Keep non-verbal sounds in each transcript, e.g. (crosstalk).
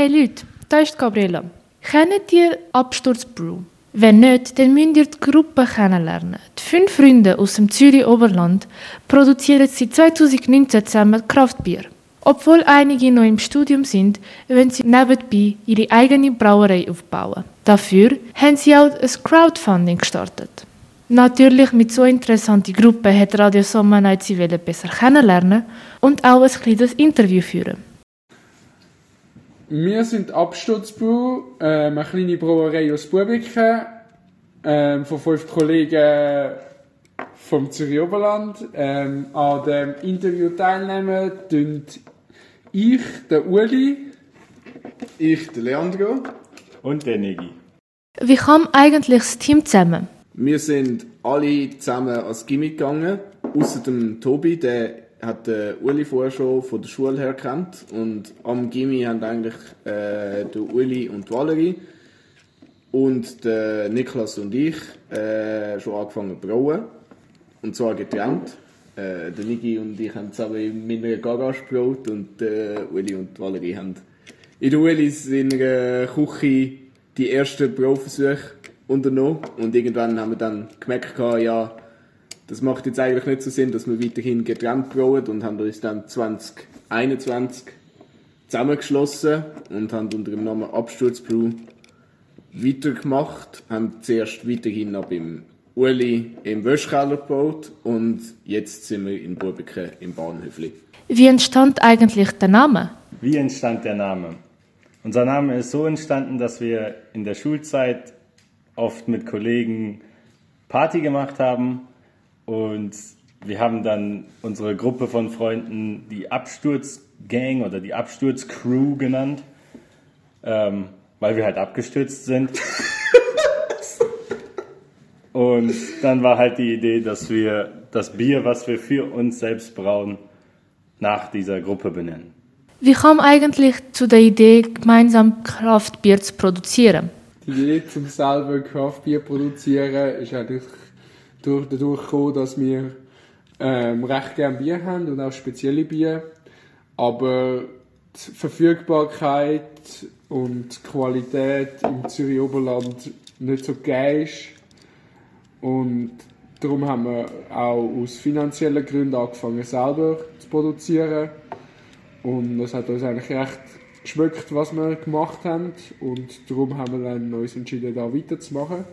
Hey Leute, da ist Gabriela. Kennt ihr Absturzbrew? Wenn nicht, dann müsst ihr die Gruppe kennenlernen. Die fünf Freunde aus dem Zürich Oberland produzieren seit 2019 zusammen Kraftbier. Obwohl einige noch im Studium sind, wollen sie nebenbei ihre eigene Brauerei aufbauen. Dafür haben sie auch ein Crowdfunding gestartet. Natürlich mit so interessanten Gruppe hat Radio Sommer sie besser kennenlernen und auch ein kleines Interview führen. Wir sind Absturzbau, äh, eine kleine Brauerei aus Bubiken, äh, von fünf Kollegen vom Zürich Oberland. Ähm, an dem Interview teilnehmen tun ich, der Uli, ich, der Leandro und der Negi. Wie kam eigentlich das Team zusammen? Wir sind alle zusammen als Gimmick gegangen, außer dem Tobi, der hat der Uli vorher schon von der Schule her kennt und am Gimmi haben eigentlich äh, der Uli und die Valerie und der Niklas und ich äh, schon angefangen zu brauen und zwar getrennt. Äh, der Niki und ich haben zusammen in meiner Garage gebraut und der Uli und Valerie haben in der Ulis in der Küche die ersten Brauversuche unternommen und irgendwann haben wir dann gemerkt, ja das macht jetzt eigentlich nicht so Sinn, dass wir weiterhin getrennt brauen und haben uns dann 2021 zusammengeschlossen und haben unter dem Namen Absturzbrew weitergemacht, haben zuerst weiterhin noch beim Uli im Wäschkeller gebaut und jetzt sind wir in Burbeke im Bahnhöfli. Wie entstand eigentlich der Name? Wie entstand der Name? Unser Name ist so entstanden, dass wir in der Schulzeit oft mit Kollegen Party gemacht haben und wir haben dann unsere Gruppe von Freunden die Absturzgang oder die Absturzcrew genannt, ähm, weil wir halt abgestürzt sind. (laughs) Und dann war halt die Idee, dass wir das Bier, was wir für uns selbst brauen, nach dieser Gruppe benennen. Wie kam eigentlich zu der Idee, gemeinsam Kraftbier zu produzieren? Die Idee, zum selber Kraftbier zu produzieren, ist eigentlich durch, dadurch gekommen, dass wir ähm, recht gerne Bier haben und auch spezielle Bier. Aber die Verfügbarkeit und die Qualität im Zürich Oberland nicht so geil ist. Und darum haben wir auch aus finanziellen Gründen angefangen, selber zu produzieren. Und es hat uns eigentlich recht geschmeckt, was wir gemacht haben. Und darum haben wir dann uns entschieden, da weiterzumachen.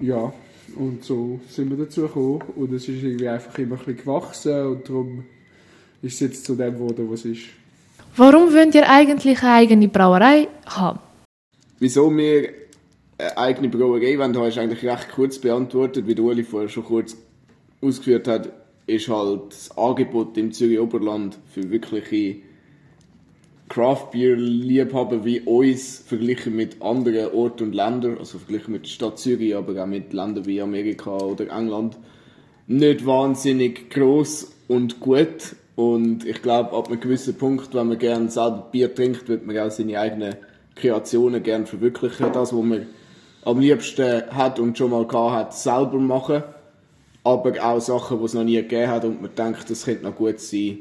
Ja, und so sind wir dazu gekommen. Und es ist irgendwie einfach immer ein bisschen gewachsen und darum ist es jetzt zu dem geworden, was es ist. Warum wollt ihr eigentlich eine eigene Brauerei haben? Wieso wir eine eigene Brauerei wollen, ist eigentlich recht kurz beantwortet, wie Uli vorher schon kurz ausgeführt hat, ist halt das Angebot im Zürich Oberland für wirkliche Craft Beer Liebhaber wie uns verglichen mit anderen Orten und Ländern, also verglichen mit der Stadt Zürich, aber auch mit Ländern wie Amerika oder England, nicht wahnsinnig groß und gut. Und ich glaube, ab einem gewissen Punkt, wenn man gerne selber Bier trinkt, wird man auch seine eigenen Kreationen gerne verwirklichen. Das, was man am liebsten hat und schon mal gehabt hat, selber machen. Aber auch Sachen, die es noch nie gegeben hat und man denkt, das könnte noch gut sein,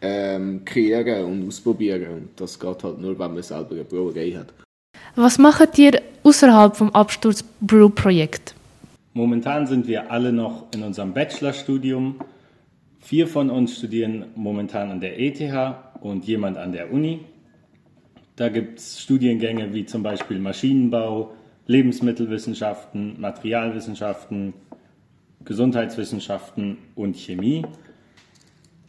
ähm, kreieren und ausprobieren. Und das geht halt nur, wenn man selber eine Brauerei hat. Was macht ihr außerhalb vom Absturz Brew Projekt? Momentan sind wir alle noch in unserem Bachelorstudium. Vier von uns studieren momentan an der ETH und jemand an der Uni. Da gibt es Studiengänge wie zum Beispiel Maschinenbau, Lebensmittelwissenschaften, Materialwissenschaften, Gesundheitswissenschaften und Chemie.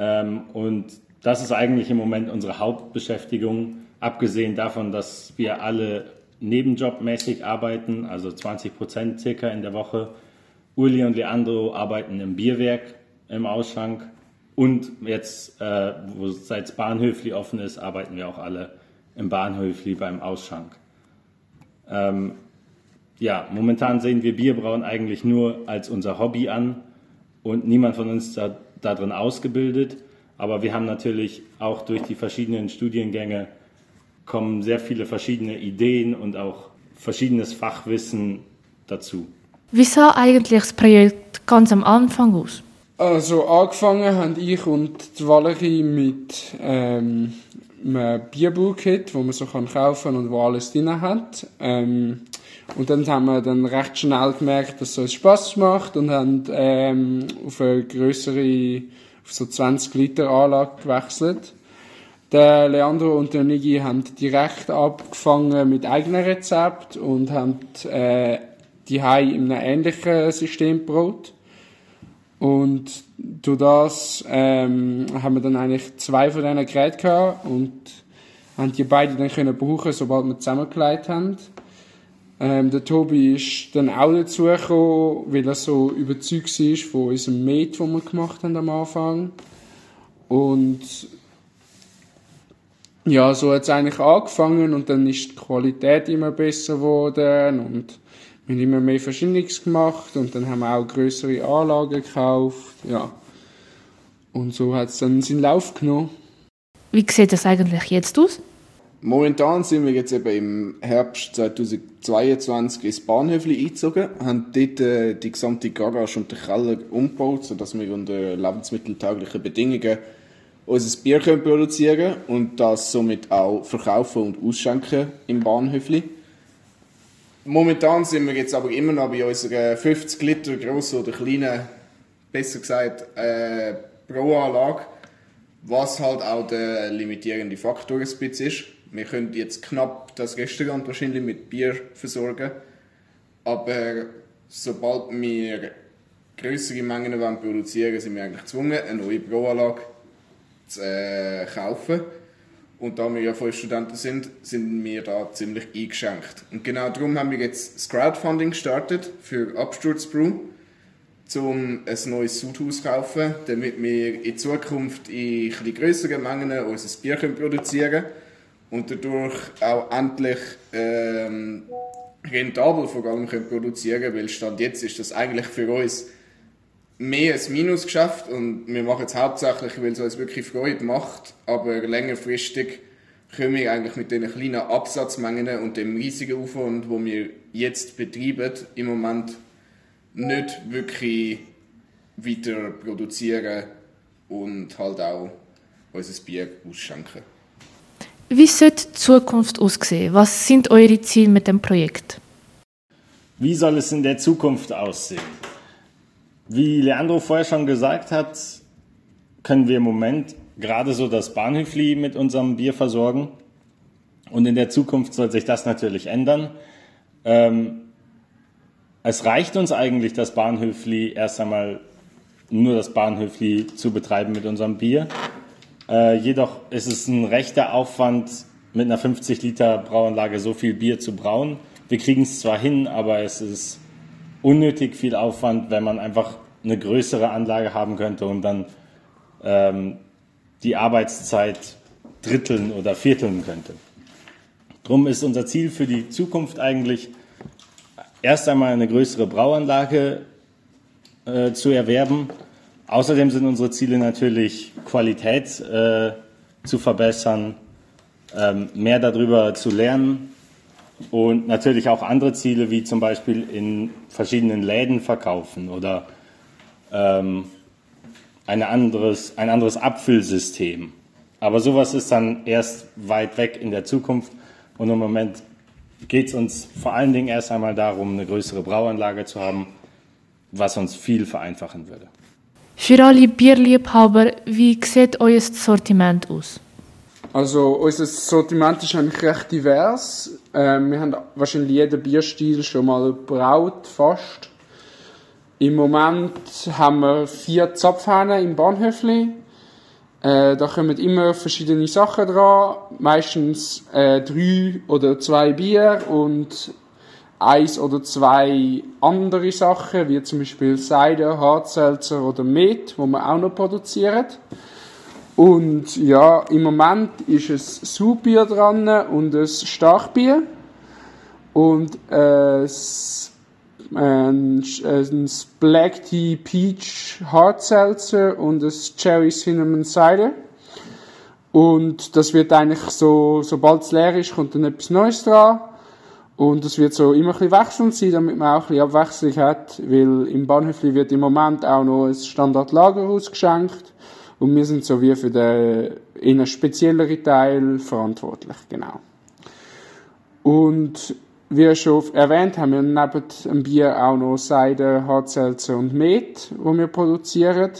Ähm, und das ist eigentlich im Moment unsere Hauptbeschäftigung, abgesehen davon, dass wir alle nebenjobmäßig arbeiten, also 20 Prozent circa in der Woche. Uli und Leandro arbeiten im Bierwerk im Ausschank und jetzt, äh, wo seit Bahnhöfli offen ist, arbeiten wir auch alle im Bahnhöfli beim Ausschank. Ähm, ja, momentan sehen wir Bierbrauen eigentlich nur als unser Hobby an und niemand von uns da darin ausgebildet. Aber wir haben natürlich auch durch die verschiedenen Studiengänge kommen sehr viele verschiedene Ideen und auch verschiedenes Fachwissen dazu. Wie sah eigentlich das Projekt ganz am Anfang aus? Also angefangen haben ich und die Valerie mit ähm, einem Bierbrewkit, wo man so kann kaufen und wo alles drin hat. Ähm, und dann haben wir dann recht schnell gemerkt, dass es Spaß macht und haben ähm, auf eine größere, auf so 20 Liter Anlage gewechselt. Der Leandro und der Nigi haben direkt abgefangen mit eigenen Rezept und haben äh, die Hai in einem ähnlichen System gebaut. Und durch das ähm, haben wir dann eigentlich zwei von diesen Geräten gehabt und haben die beide dann können brauchen, sobald wir zusammengelegt haben. Ähm, der Tobi ist dann auch dazugekommen, weil er so überzeugt war von unserem Met, den wir gemacht haben am Anfang. Und ja, so hat es eigentlich angefangen und dann ist die Qualität immer besser geworden und wir haben immer mehr Verschiedenes gemacht und dann haben wir auch größere Anlagen gekauft, ja. Und so hat es dann seinen Lauf genommen. Wie sieht das eigentlich jetzt aus? Momentan sind wir jetzt eben im Herbst 2022 ins Bahnhöfli eingezogen, haben dort äh, die gesamte Garage und den Keller umgebaut, sodass wir unter lebensmitteltauglichen Bedingungen unser Bier können produzieren und das somit auch verkaufen und ausschenken im Bahnhöfli. Momentan sind wir jetzt aber immer noch bei unserer 50 Liter grossen oder kleinen, besser gesagt, äh, Pro-Anlage, was halt auch der limitierende Faktor ein bisschen ist. Wir können jetzt knapp das Restaurant wahrscheinlich mit Bier versorgen, aber sobald wir größere Mengen wollen produzieren sind wir eigentlich gezwungen, eine neue Pro-Anlage zu äh, kaufen. Und da wir ja fünf Studenten sind, sind wir da ziemlich eingeschränkt. Und genau darum haben wir jetzt das Crowdfunding gestartet für Absturzbrew, um ein neues Sudhaus zu kaufen, damit wir in Zukunft in etwas größeren Mengen unser Bier produzieren können und dadurch auch endlich ähm, rentabel vor allem können produzieren weil Stand jetzt ist das eigentlich für uns mehr ein Minusgeschäft und wir machen es hauptsächlich, weil es uns wirklich Freude macht, aber längerfristig können wir eigentlich mit den kleinen Absatzmengen und dem riesigen Aufwand, wo wir jetzt betreiben, im Moment nicht wirklich weiter produzieren und halt auch unser Bier ausschenken. Wie sollte die Zukunft aussehen? Was sind eure Ziele mit dem Projekt? Wie soll es in der Zukunft aussehen? Wie Leandro vorher schon gesagt hat, können wir im Moment gerade so das Bahnhöfli mit unserem Bier versorgen. Und in der Zukunft soll sich das natürlich ändern. Ähm, es reicht uns eigentlich, das Bahnhöfli erst einmal nur das Bahnhöfli zu betreiben mit unserem Bier. Äh, jedoch ist es ein rechter Aufwand, mit einer 50 Liter Brauanlage so viel Bier zu brauen. Wir kriegen es zwar hin, aber es ist unnötig viel Aufwand, wenn man einfach eine größere Anlage haben könnte und dann ähm, die Arbeitszeit dritteln oder vierteln könnte. Drum ist unser Ziel für die Zukunft eigentlich, erst einmal eine größere Brauanlage äh, zu erwerben. Außerdem sind unsere Ziele natürlich, Qualität äh, zu verbessern, ähm, mehr darüber zu lernen und natürlich auch andere Ziele, wie zum Beispiel in verschiedenen Läden verkaufen oder ähm, ein, anderes, ein anderes Abfüllsystem. Aber sowas ist dann erst weit weg in der Zukunft und im Moment geht es uns vor allen Dingen erst einmal darum, eine größere Brauanlage zu haben, was uns viel vereinfachen würde. Für alle Bierliebhaber, wie sieht euer Sortiment aus? Also unser Sortiment ist eigentlich recht divers. Ähm, wir haben wahrscheinlich jeden Bierstil schon mal braut, fast. Im Moment haben wir vier Zapfhähne im Bahnhöfli. Äh, da kommen immer verschiedene Sachen dran. Meistens äh, drei oder zwei Bier und eins oder zwei andere Sachen, wie zum Beispiel Seide, Hartselzer oder Met, wo wir auch noch produzieren. Und ja, im Moment ist es Saubier dran und ein Starkbier. Und äh, ein, ein Black Tea Peach Hard Seltzer und ein Cherry Cinnamon Cider. Und das wird eigentlich so, sobald es leer ist, kommt dann etwas Neues dran. Und es wird so immer ein bisschen wechselnd sein, damit man auch ein bisschen Abwechslung hat, weil im Bahnhöfli wird im Moment auch noch ein Standardlager ausgeschenkt und wir sind so wie für den in spezielleren Teil verantwortlich, genau. Und wie schon erwähnt, haben wir neben dem Bier auch noch Seide, Hartselze und Met, wo wir produzieren.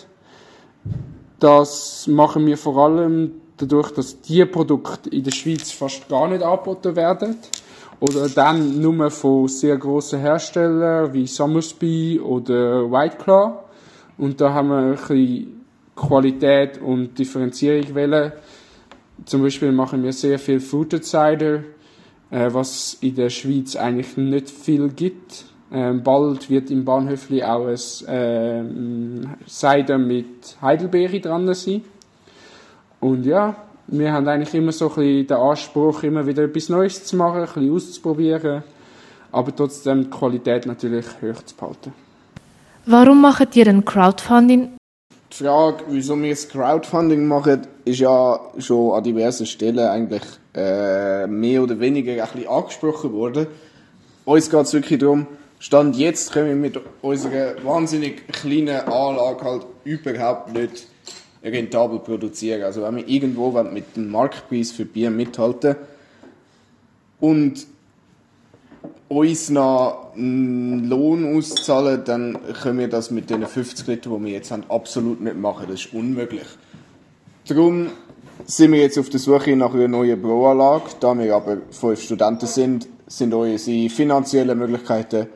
Das machen wir vor allem dadurch, dass diese Produkte in der Schweiz fast gar nicht angeboten werden. Oder dann nur von sehr grossen Herstellern wie Summersby oder White Claw. Und da haben wir ein bisschen Qualität und Differenzierung wählen. Zum Beispiel machen wir sehr viel Fruited Cider, äh, was in der Schweiz eigentlich nicht viel gibt. Ähm, bald wird im Bahnhöfli auch ein äh, Cider mit Heidelbeere dran sein. Und ja, wir haben eigentlich immer so ein bisschen den Anspruch, immer wieder etwas Neues zu machen, ein bisschen auszuprobieren, aber trotzdem die Qualität natürlich hoch zu behalten. Warum macht ihr ein Crowdfunding? Die Frage, wieso wir das Crowdfunding machen, ist ja schon an diversen Stellen eigentlich äh, mehr oder weniger ein bisschen angesprochen worden. Uns geht es wirklich darum, Stand jetzt können wir mit unserer wahnsinnig kleinen Anlage halt überhaupt nicht rentabel produzieren. Also wenn wir irgendwo mit dem Marktpreis für Bier mithalten und uns noch einen Lohn auszahlen, dann können wir das mit den 50 Liter, die wir jetzt haben, absolut nicht machen. Das ist unmöglich. Darum sind wir jetzt auf der Suche nach einer neuen Broanlage. Da wir aber fünf Studenten sind, sind unsere finanziellen Möglichkeiten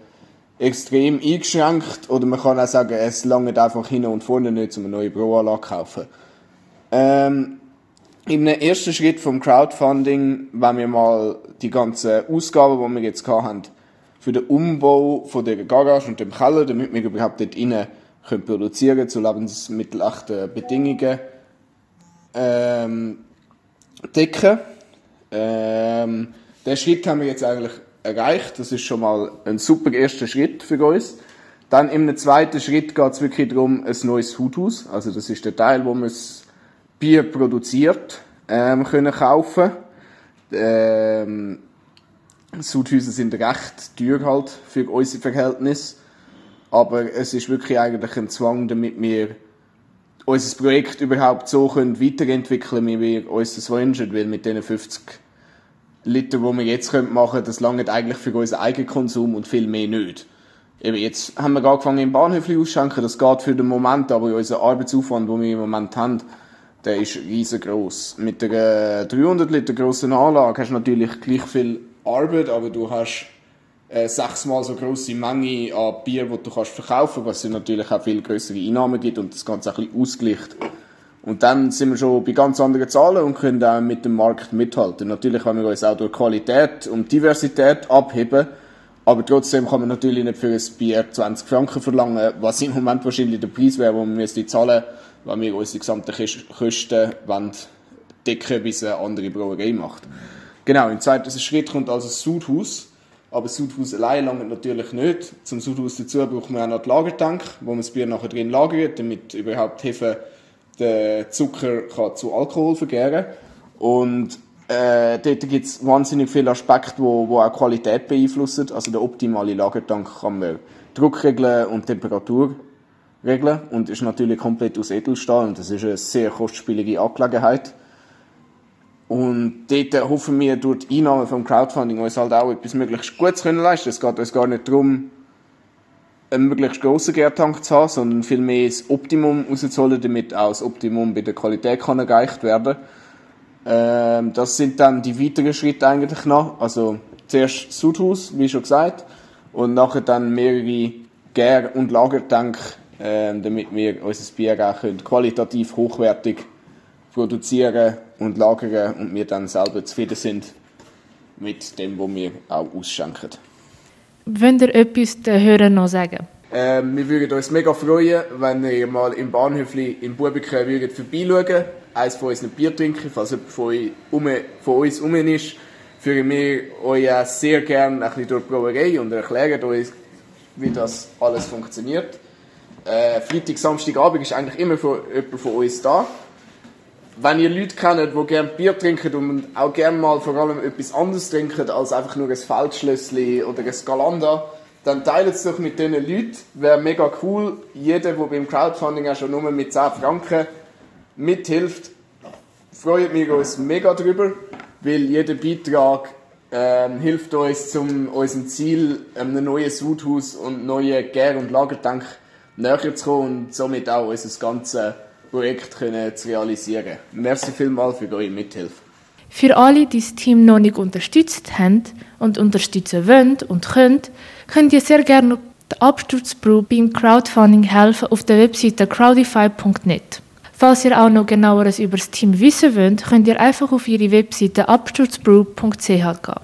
extrem eingeschränkt oder man kann auch sagen, es langt einfach hin und vorne nicht, um eine neue Broanlage zu kaufen. Ähm, Im ersten Schritt vom Crowdfunding, wenn wir mal die ganzen Ausgaben, die wir jetzt haben, für den Umbau von der Garage und dem Keller, damit wir überhaupt dort innen können produzieren zu lebensmittelachten Bedingungen, ähm, decken. Ähm, den Schritt haben wir jetzt eigentlich erreicht. Das ist schon mal ein super erster Schritt für uns. Dann im zweiten Schritt geht es wirklich darum, ein neues Huthaus. Also das ist der Teil, wo man das Bier produziert, ähm, können kaufen. Ähm, Sudhäuser sind recht teuer halt für unsere Verhältnisse. Aber es ist wirklich eigentlich ein Zwang, damit wir unser Projekt überhaupt so können weiterentwickeln wie wir uns das wünschen. Weil mit diesen 50 Liter, die wir jetzt machen können, das langt eigentlich für unseren eigenen Konsum und viel mehr nicht. Eben jetzt haben wir angefangen im Bahnhof auszuschenken, das geht für den Moment, aber unser Arbeitsaufwand, den wir im Moment haben, der ist riesengroß. Mit der 300 Liter grossen Anlage hast du natürlich gleich viel Arbeit, aber du hast äh, sechsmal so große Menge an Bier, die du kannst verkaufen, was dir natürlich auch viel größere Einnahmen gibt und das Ganze ein bisschen ausgleicht. Und dann sind wir schon bei ganz anderen Zahlen und können auch mit dem Markt mithalten. Natürlich können wir uns auch durch Qualität und Diversität abheben, aber trotzdem kann man natürlich nicht für ein Bier 20 Franken verlangen, was im Moment wahrscheinlich der Preis wäre, wo wir müsste zahlen, wenn wir unsere gesamten Kosten wollen, decken, bis eine andere Brauerei macht. Genau, im zweiten Schritt kommt also das Sudhaus. Aber das Sudhaus allein langt natürlich nicht. Zum Sudhaus dazu braucht man auch noch den Lagertank, wo man das Bier nachher drin lagert, damit überhaupt Hefe den Zucker kann zu Alkohol vergären Und äh, dort gibt es wahnsinnig viele Aspekte, wo, wo auch Qualität beeinflussen. Also der optimale Lagertank kann man Druck regeln und Temperatur regeln und ist natürlich komplett aus Edelstahl und das ist eine sehr kostspielige Angelegenheit. Und dort hoffen wir durch die Einnahme vom Crowdfunding uns halt auch etwas möglichst Gutes können leisten. Es geht uns gar nicht darum, einen möglichst grossen Gärtank zu haben, sondern vielmehr das Optimum rauszuholen, damit auch das Optimum bei der Qualität kann erreicht werden ähm, Das sind dann die weiteren Schritte eigentlich noch. Also zuerst das Sudhaus, wie schon gesagt, und nachher dann mehrere Gär- und Lagertank, ähm, damit wir unser Bier auch qualitativ hochwertig produzieren und lagern und wir dann selber zufrieden sind mit dem, was wir auch ausschenken. Wollt ihr etwas den Hörern noch sagen? Ähm, wir würden uns mega freuen, wenn ihr mal im Bahnhöfli in Bubiken würdet vorbeischauen eins von unseren Bier trinken, falls jemand von, uns um ist, führen wir euch auch sehr gerne ein bisschen durch die Brauerei und erklären euch, wie das alles funktioniert. Äh, Freitag, Samstagabend ist eigentlich immer jemand von uns da. Wenn ihr Leute kennt, die gerne Bier trinken und auch gerne mal vor allem etwas anderes trinken als einfach nur ein Feldschlössli oder ein Galanda, dann teilt es doch mit diesen Leuten. Wäre mega cool. Jeder, der beim Crowdfunding auch schon nur mit 10 Franken mithilft, freuen wir uns mega drüber, weil jeder Beitrag ähm, hilft uns, zum unserem Ziel, einem neuen Sudhaus und neuen Gär- und Lagertank näher zu kommen und somit auch unser ganzes Projekt können zu realisieren. Merci vielmals für eure Mithilfe. Für alle, die das Team noch nicht unterstützt haben und unterstützen wollen und können, könnt ihr sehr gerne der Absturzbrew beim Crowdfunding helfen auf der Webseite crowdify.net. Falls ihr auch noch genaueres über das Team wissen wollt, könnt ihr einfach auf ihre Webseite absturzbrew.ch gehen.